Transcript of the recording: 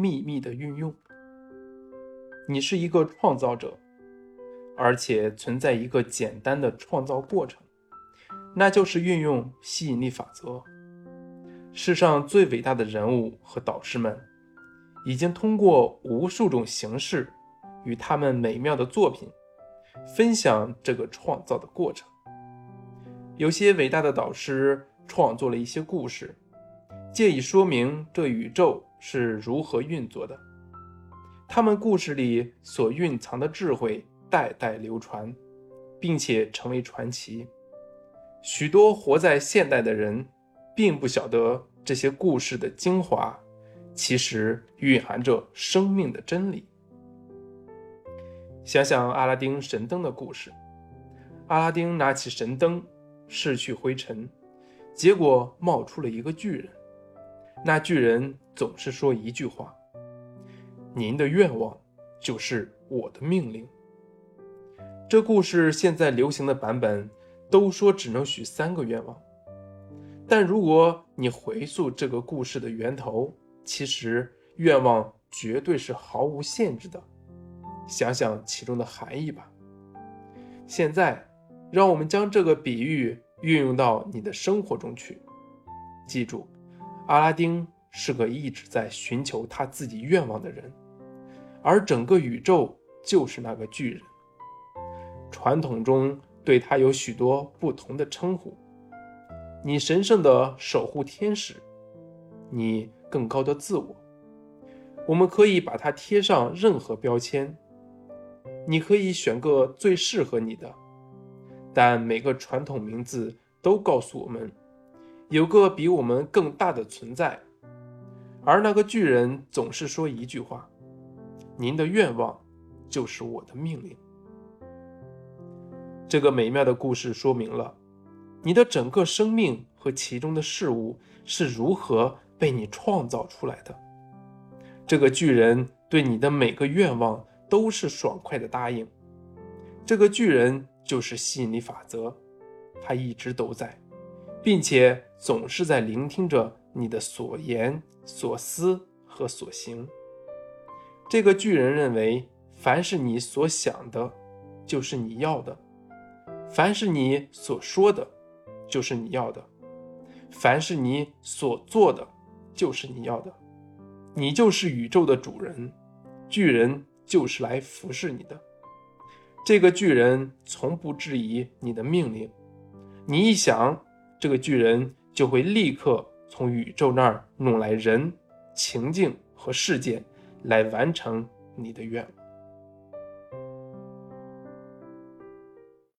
秘密的运用。你是一个创造者，而且存在一个简单的创造过程，那就是运用吸引力法则。世上最伟大的人物和导师们，已经通过无数种形式，与他们美妙的作品分享这个创造的过程。有些伟大的导师创作了一些故事，借以说明这宇宙是如何运作的。他们故事里所蕴藏的智慧代代流传，并且成为传奇。许多活在现代的人，并不晓得这些故事的精华，其实蕴含着生命的真理。想想阿拉丁神灯的故事，阿拉丁拿起神灯。拭去灰尘，结果冒出了一个巨人。那巨人总是说一句话：“您的愿望就是我的命令。”这故事现在流行的版本都说只能许三个愿望，但如果你回溯这个故事的源头，其实愿望绝对是毫无限制的。想想其中的含义吧。现在。让我们将这个比喻运用到你的生活中去。记住，阿拉丁是个一直在寻求他自己愿望的人，而整个宇宙就是那个巨人。传统中对他有许多不同的称呼：你神圣的守护天使，你更高的自我。我们可以把它贴上任何标签，你可以选个最适合你的。但每个传统名字都告诉我们，有个比我们更大的存在，而那个巨人总是说一句话：“您的愿望就是我的命令。”这个美妙的故事说明了你的整个生命和其中的事物是如何被你创造出来的。这个巨人对你的每个愿望都是爽快的答应。这个巨人。就是吸引力法则，他一直都在，并且总是在聆听着你的所言、所思和所行。这个巨人认为，凡是你所想的，就是你要的；凡是你所说的，就是你要的；凡是你所做的，就是你要的。你就是宇宙的主人，巨人就是来服侍你的。这个巨人从不质疑你的命令，你一想，这个巨人就会立刻从宇宙那儿弄来人、情境和事件，来完成你的愿望。